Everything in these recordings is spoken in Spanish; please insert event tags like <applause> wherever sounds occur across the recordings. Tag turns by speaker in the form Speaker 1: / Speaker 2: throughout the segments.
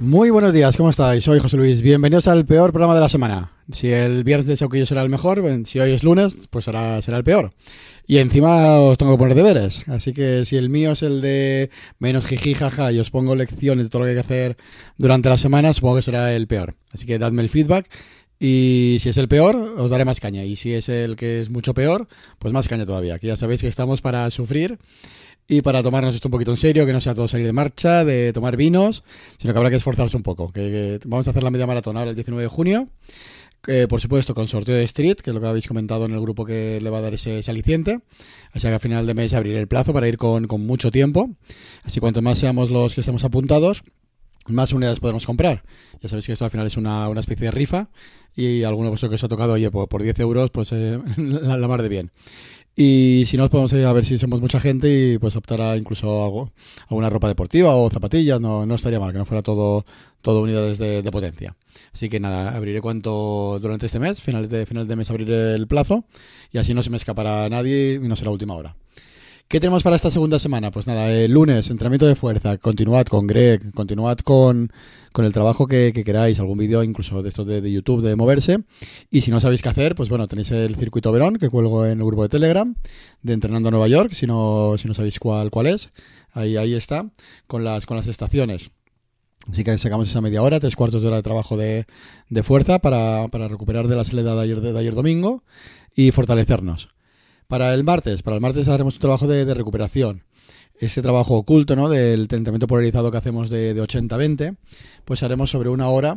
Speaker 1: Muy buenos días, ¿cómo estáis? Soy José Luis. Bienvenidos al peor programa de la semana. Si el viernes de yo será el mejor, si hoy es lunes, pues será, será el peor. Y encima os tengo que poner deberes. Así que si el mío es el de menos jiji jaja y os pongo lecciones de todo lo que hay que hacer durante la semana, supongo que será el peor. Así que dadme el feedback. Y si es el peor, os daré más caña. Y si es el que es mucho peor, pues más caña todavía. Que ya sabéis que estamos para sufrir y para tomarnos esto un poquito en serio, que no sea todo salir de marcha, de tomar vinos, sino que habrá que esforzarse un poco. Que, vamos a hacer la media maratón ahora el 19 de junio. por supuesto, con sorteo de Street, que es lo que habéis comentado en el grupo que le va a dar ese, aliciente. Así que a final de mes abriré el plazo para ir con, mucho tiempo. Así cuanto más seamos los que estemos apuntados, más unidades podemos comprar. Ya sabéis que esto al final es una, especie de rifa y alguno de vosotros que os ha tocado, oye, por, 10 euros, pues eh, <laughs> la, la, mar de bien. Y si no, podemos ir a ver si somos mucha gente y pues optar incluso algo, alguna ropa deportiva o zapatillas, no, no estaría mal, que no fuera todo, todo unidades de, de potencia. Así que nada, abriré cuanto durante este mes, finales de, finales de mes abriré el plazo y así no se me escapará nadie y no será última hora. ¿Qué tenemos para esta segunda semana? Pues nada, el lunes, entrenamiento de fuerza, continuad con Greg, continuad con, el trabajo que, queráis, algún vídeo incluso de esto de, YouTube de moverse. Y si no sabéis qué hacer, pues bueno, tenéis el circuito Verón que cuelgo en el grupo de Telegram de Entrenando Nueva York, si no, si no sabéis cuál, cuál es. Ahí, ahí está, con las, con las estaciones. Así que sacamos esa media hora, tres cuartos de hora de trabajo de, fuerza para, recuperar de la salida de ayer, de ayer domingo y fortalecernos. Para el martes, para el martes haremos un trabajo de, recuperación. Ese trabajo oculto, ¿no? Del tratamiento polarizado que hacemos de, 80-20, pues haremos sobre una hora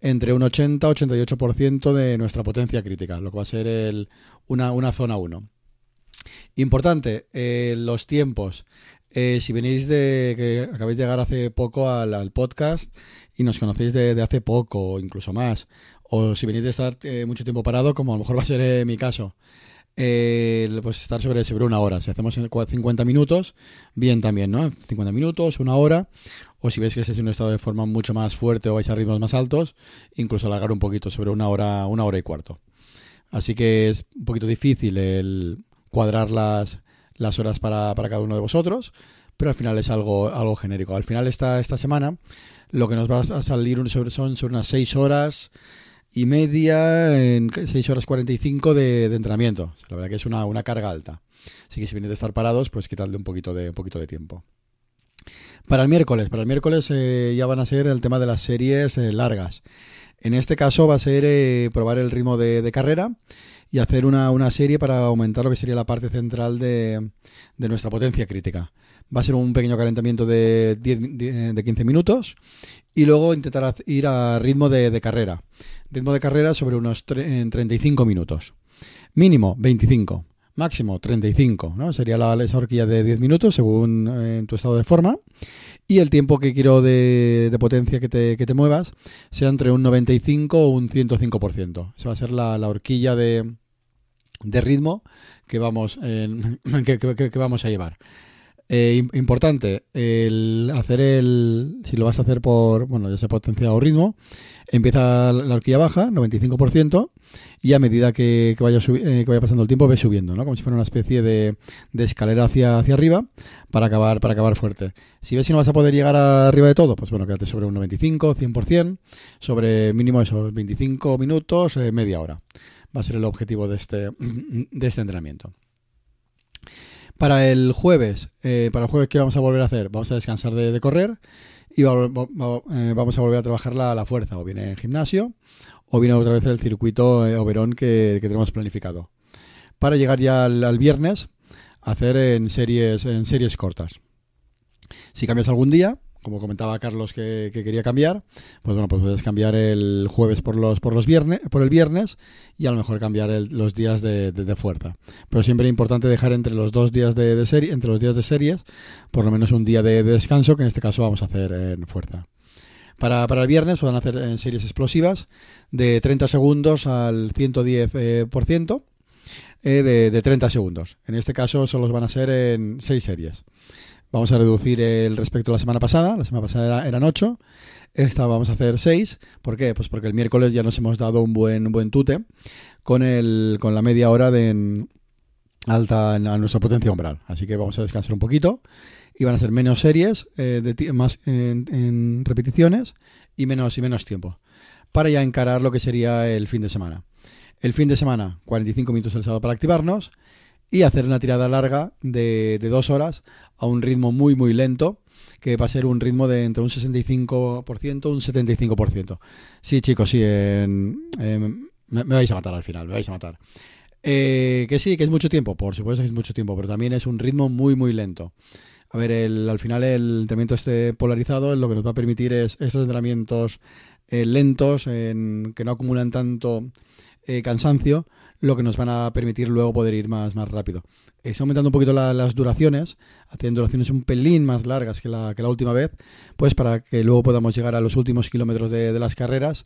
Speaker 1: entre un 80-88% de nuestra potencia crítica, lo que va a ser el, una, zona 1. Importante, eh, los tiempos. Eh, si venís de que acabáis de llegar hace poco al, podcast y nos conocéis de, hace poco o incluso más, o si venís de estar eh, mucho tiempo parado, como a lo mejor va a ser mi caso, eh, pues estar sobre, sobre una hora. Si hacemos 50 minutos, bien también, ¿no? 50 minutos, una hora. O si veis que estáis en un estado de forma mucho más fuerte o vais a ritmos más altos, incluso alargar un poquito sobre una hora, una hora y cuarto. Así que es un poquito difícil el cuadrar las, las horas para, para cada uno de vosotros, pero al final es algo, algo genérico. Al final esta, esta semana lo que nos va a salir son sobre unas 6 horas y media en 6 horas 45 de, de entrenamiento. La verdad que es una, una carga alta. Así que si vienes de estar parados, pues quitarle un poquito de, un poquito de tiempo. Para el miércoles, para el miércoles eh, ya van a ser el tema de las series eh, largas. En este caso va a ser eh, probar el ritmo de, carrera y hacer una, una, serie para aumentar lo que sería la parte central de, de nuestra potencia crítica. Va a ser un pequeño calentamiento de, 10, de 15 minutos y luego intentar ir a ritmo de, carrera. Ritmo de carrera sobre unos 35 minutos. Mínimo 25. Máximo 35, ¿no? Sería la, esa horquilla de 10 minutos según eh, tu estado de forma. Y el tiempo que quiero de, potencia que te, que te, muevas sea entre un 95 o un 105%. Esa va a ser la, horquilla de, de ritmo que vamos, <laughs> que vamos a llevar. Eh, importante, el hacer el. Si lo vas a hacer por. Bueno, ya sea potencia o ritmo, empieza la horquilla baja, 95%, y a medida que, vaya, eh, que vaya pasando el tiempo, ve subiendo, ¿no? Como si fuera una especie de, de escalera hacia, hacia arriba para acabar, para acabar fuerte. Si ves si no vas a poder llegar arriba de todo, pues bueno, quédate sobre un 95, 100%, sobre mínimo esos 25 minutos, eh, media hora. Va a ser el objetivo de este, <clears throat> de este entrenamiento. Para el jueves, eh, para el jueves, ¿qué vamos a volver a hacer? Vamos a descansar de, correr y eh, vamos a volver a trabajar la, fuerza, o viene en gimnasio, o viene otra vez el circuito eh, Oberón que, tenemos planificado. Para llegar ya al, viernes, hacer en series, en series cortas. Si cambias algún día, como comentaba Carlos que, quería cambiar, pues bueno, pues puedes cambiar el jueves por los por los viernes, por el viernes y a lo mejor cambiar los días de, fuerza. Pero siempre es importante dejar entre los dos días de, serie, entre los días de series, por lo menos un día de, descanso, que en este caso vamos a hacer en fuerza. Para, el viernes van hacer en series explosivas de 30 segundos al 110% eh, de, de 30 segundos. En este caso solo van a ser en 6 series. Vamos a reducir el respecto a la semana pasada. La semana pasada eran 8. Esta vamos a hacer 6. ¿Por qué? Pues porque el miércoles ya nos hemos dado un buen, buen tute con, el, con la media hora de alta a nuestra potencia umbral. Así que vamos a descansar un poquito y van a ser menos series, eh, más en, repeticiones y menos y menos tiempo para ya encarar lo que sería el fin de semana. El fin de semana, 45 minutos el sábado para activarnos y hacer una tirada larga de, dos horas a un ritmo muy muy lento que va a ser un ritmo de entre un 65% un 75%. Sí, chicos, sí, me, vais a matar al final, me vais a matar. Eh, que sí, que es mucho tiempo, por supuesto que es mucho tiempo, pero también es un ritmo muy muy lento. A ver, el, al final el entrenamiento este polarizado lo que nos va a permitir es estos entrenamientos eh, lentos, en, que no acumulan tanto eh, cansancio, lo que nos van a permitir luego poder ir más, más rápido. Está aumentando un poquito las duraciones, haciendo duraciones un pelín más largas que la, que la última vez, pues para que luego podamos llegar a los últimos kilómetros de, las carreras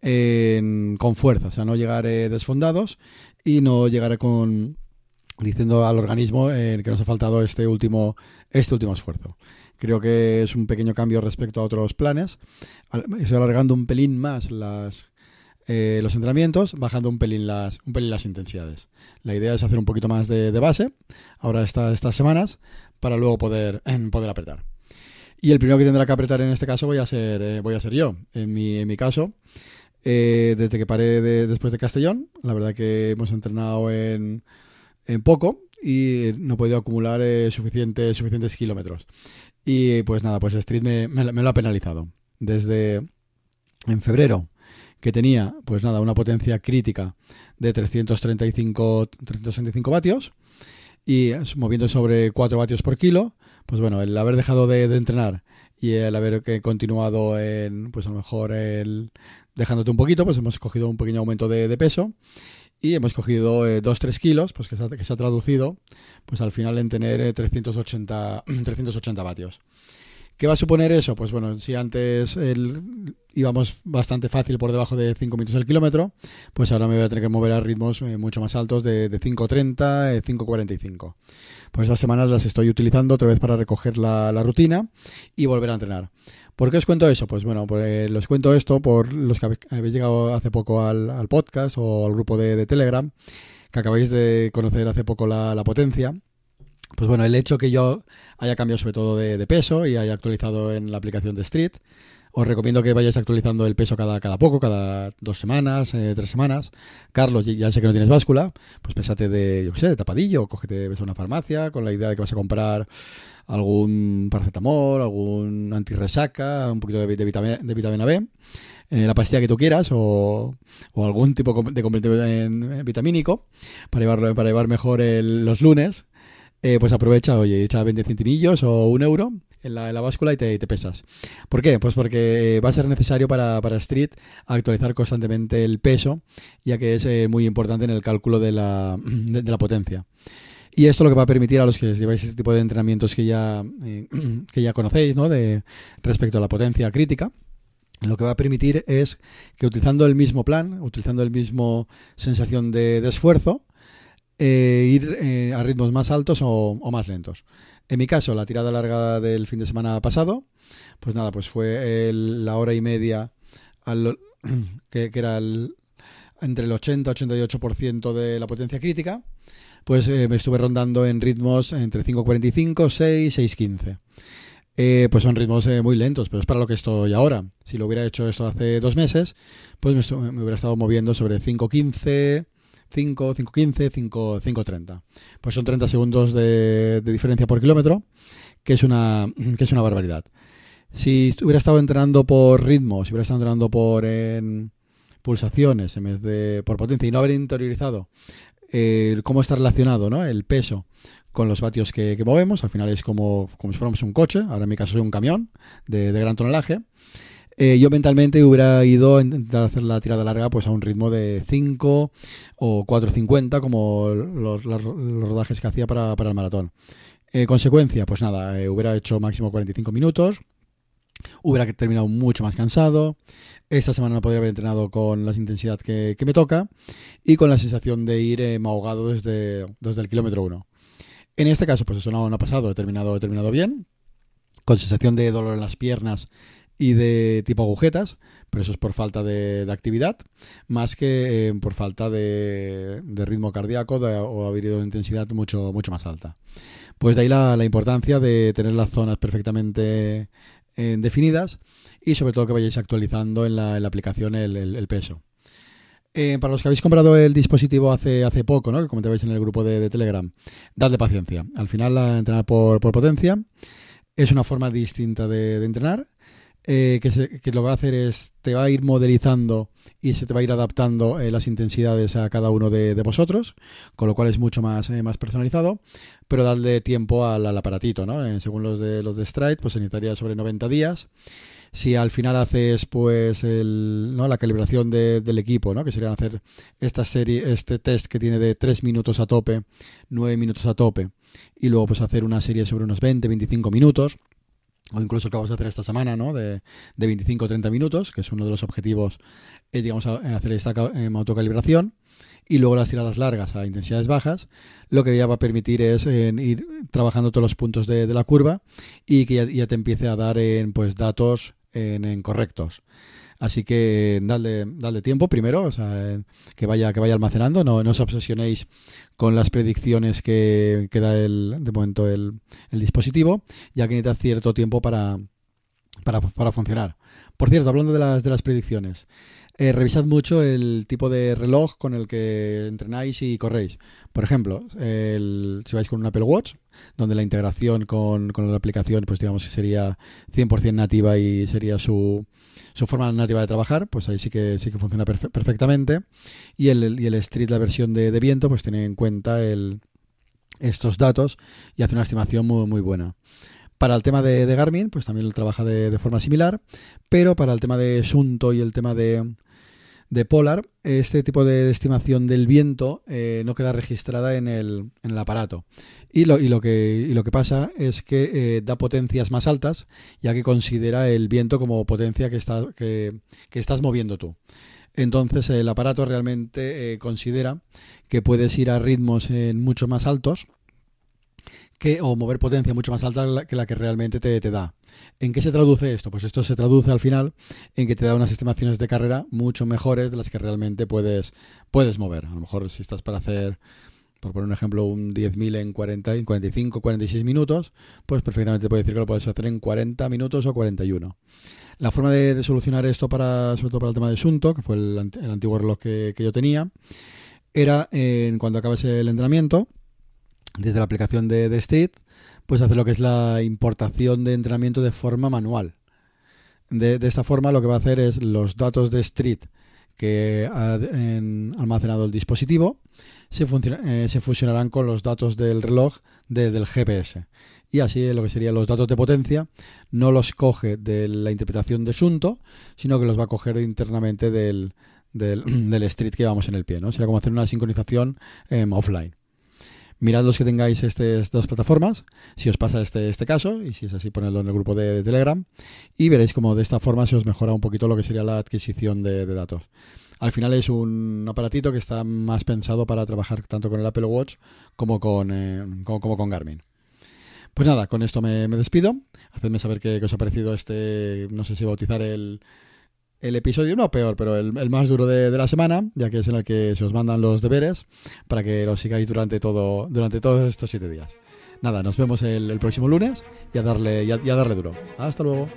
Speaker 1: con fuerza, o sea, no llegar eh, desfondados y no llegar con, diciendo al organismo eh, que nos ha faltado este último, este último esfuerzo. Creo que es un pequeño cambio respecto a otros planes. Estoy alargando un pelín más las, eh, los entrenamientos, bajando un pelín, las, un pelín las intensidades. La idea es hacer un poquito más de, base, ahora estas semanas, para luego poder, <clears throat> poder apretar. Y el primero que tendrá que apretar en este caso voy a ser, eh, voy a ser yo. En mi, en mi caso, desde que paré después de Castellón, la verdad que hemos entrenado en en poco y no he podido acumular eh, suficientes, suficientes kilómetros. Y pues nada, pues Street me, me, lo ha penalizado. Desde en febrero, que tenía pues nada, una potencia crítica de 335, 365 vatios y moviendo sobre 4 vatios por kilo, pues bueno, el haber dejado de, entrenar y el haber que continuado en, pues a lo mejor el dejándote un poquito, pues hemos cogido un pequeño aumento de, peso y hemos cogido 2-3 eh, kilos, pues que se, ha, que se, ha, traducido pues al final en tener 380, eh, 380 <clears throat> vatios. ¿Qué va a suponer eso? Pues bueno, si antes íbamos bastante fácil por debajo de 5 minutos el kilómetro, pues ahora me voy a tener que mover a ritmos eh, mucho más altos de, de 5.30, 5.45. Pues estas semanas las estoy utilizando otra vez para recoger la, rutina y volver a entrenar. ¿Por qué os cuento eso? Pues bueno, pues, los cuento esto por los que habéis llegado hace poco al, podcast o al grupo de, Telegram, que acabáis de conocer hace poco la, potencia. Pues bueno, el hecho que yo haya cambiado sobre todo de, peso y haya actualizado en la aplicación de Street, os recomiendo que vayáis actualizando el peso cada, cada poco, cada dos semanas, eh, tres semanas. Carlos, ya sé que no tienes báscula, pues pésate de, yo qué sé, de tapadillo, cógete, a una farmacia con la idea de que vas a comprar algún paracetamol, algún antirresaca, un poquito de, vitamina, B, eh, la pastilla que tú quieras o, algún tipo de complemento vitamínico para llevarlo para llevar mejor los lunes. Eh, pues aprovecha, oye, echa 20 centimillos o un euro en la, báscula y te, pesas. ¿Por qué? Pues porque va a ser necesario para, Street actualizar constantemente el peso, ya que es eh, muy importante en el cálculo <clears throat> de la, potencia. Y esto lo que va a permitir a los que lleváis este tipo de entrenamientos que ya, eh, <clears throat> que ya conocéis, ¿no? De, respecto a la potencia crítica, lo que va a permitir es que utilizando el mismo plan, utilizando el mismo sensación de, esfuerzo, eh, ir eh, a ritmos más altos o, más lentos. En mi caso, la tirada larga del fin de semana pasado, pues nada, pues fue la hora y media <clears throat> que, era entre el 80-88% de la potencia crítica pues eh, me estuve rondando en ritmos entre 5.45, 6, 6.15. Eh, pues son ritmos muy lentos, pero es para lo que estoy ahora. Si lo hubiera hecho esto hace dos meses, pues me, hubiera estado moviendo sobre 5.15, 5, 5.15, 5, 5.30. Pues son 30 segundos de, diferencia por kilómetro, que es una, que es una barbaridad. Si hubiera estado entrenando por ritmo, si hubiera estado entrenando por pulsaciones en vez de por potencia y no haber interiorizado cómo está relacionado ¿no? el peso con los vatios que, movemos. Al final es como, como si fuéramos un coche, ahora en mi caso soy un camión de, gran tonelaje. Eh, yo mentalmente hubiera ido a intentar hacer la tirada larga pues a un ritmo de 5 o 4.50 como los, rodajes que hacía para, el maratón. Eh, consecuencia, pues nada, eh, hubiera hecho máximo 45 minutos, hubiera terminado mucho más cansado, esta semana no podría haber entrenado con la intensidad que, me toca y con la sensación de ir eh, ahogado desde, desde el kilómetro 1. En este caso, pues eso no, no ha pasado, he terminado, he terminado bien, con sensación de dolor en las piernas y de tipo agujetas, pero eso es por falta de, actividad, más que eh, por falta de, ritmo cardíaco o haber ido de intensidad mucho, mucho más alta. Pues de ahí la, importancia de tener las zonas perfectamente eh, definidas y sobre todo que vayáis actualizando en la, aplicación el, peso. Eh, para los que habéis comprado el dispositivo hace, hace poco, ¿no? que comentabais en el grupo de, Telegram, dadle paciencia. Al final, la, entrenar por potencia es una forma distinta de entrenar eh, que, lo que va a hacer es, te va a ir modelizando y se te va a ir adaptando eh, las intensidades a cada uno de, vosotros, con lo cual es mucho más, eh, más personalizado, pero darle tiempo al, aparatito, ¿no? según los de los de Stride, pues se necesitaría sobre 90 días. Si al final haces pues el, ¿no? la calibración del equipo, ¿no? que sería hacer esta serie, este test que tiene de 3 minutos a tope, 9 minutos a tope, y luego pues hacer una serie sobre unos 20, 25 minutos, o incluso que vamos a hacer esta semana, ¿no? De, de 25 o 30 minutos, que es uno de los objetivos, eh, digamos, hacer esta eh, autocalibración. Y luego las tiradas largas a intensidades bajas, lo que ya va a permitir es ir trabajando todos los puntos de, la curva y que ya, te empiece a dar en, pues, datos en correctos. Así que dadle, dadle tiempo primero, o sea, que vaya, que vaya almacenando, no, no os obsesionéis con las predicciones que, que da el, de momento el, el, dispositivo, ya que necesita cierto tiempo para, para, para funcionar. Por cierto, hablando de las, de las predicciones, eh, revisad mucho el tipo de reloj con el que entrenáis y corréis. Por ejemplo, el, si vais con un Apple Watch, donde la integración con, con la aplicación, pues digamos que sería 100% nativa y sería su, su forma nativa de trabajar, pues ahí sí que sí que funciona perfectamente. Y el, y el Street, la versión de, viento, pues tiene en cuenta estos datos y hace una estimación muy, muy buena. Para el tema de, Garmin, pues también lo trabaja de, de, forma similar, pero para el tema de Sunto y el tema de, de Polar, este tipo de estimación del viento eh, no queda registrada en el, en el aparato. Y lo, y, lo que, y lo que pasa es que eh, da potencias más altas, ya que considera el viento como potencia que, está, que, estás moviendo tú. Entonces el aparato realmente eh, considera que puedes ir a ritmos mucho más altos que, o mover potencia mucho más alta que la que realmente te, te, da. ¿En qué se traduce esto? Pues esto se traduce al final en que te da unas estimaciones de carrera mucho mejores de las que realmente puedes, puedes mover. A lo mejor si estás para hacer, por poner un ejemplo, un 10.000 en, 40, en 45, 46 minutos, pues perfectamente puede decir que lo puedes hacer en 40 minutos o 41. La forma de, solucionar esto, para, sobre todo para el tema de Sunto, que fue el, antiguo reloj que, yo tenía, era en cuando acabes el entrenamiento, desde la aplicación de, de Street, pues hacer lo que es la importación de entrenamiento de forma manual. De, esta forma lo que va a hacer es los datos de Street que ha almacenado el dispositivo se, eh, se, fusionarán con los datos del reloj del GPS. Y así lo que serían los datos de potencia no los coge de la interpretación de Sunto, sino que los va a coger internamente del, del, <clears throat> Street que vamos en el pie. Será como hacer una sincronización em, offline mirad los que tengáis estas dos plataformas, si os pasa este, este caso, y si es así, ponedlo en el grupo de, Telegram, y veréis cómo de esta forma se os mejora un poquito lo que sería la adquisición de, datos. Al final es un aparatito que está más pensado para trabajar tanto con el Apple Watch como con, eh, como, con Garmin. Pues nada, con esto me, despido. Hacedme saber qué, qué, os ha parecido este, no sé si bautizar el, el episodio, no peor, pero el, más duro de, la semana, ya que es en el que se os mandan los deberes para que los sigáis durante, todo, durante todos estos siete días. Nada, nos vemos el, próximo lunes y a darle, y a darle duro. Hasta luego.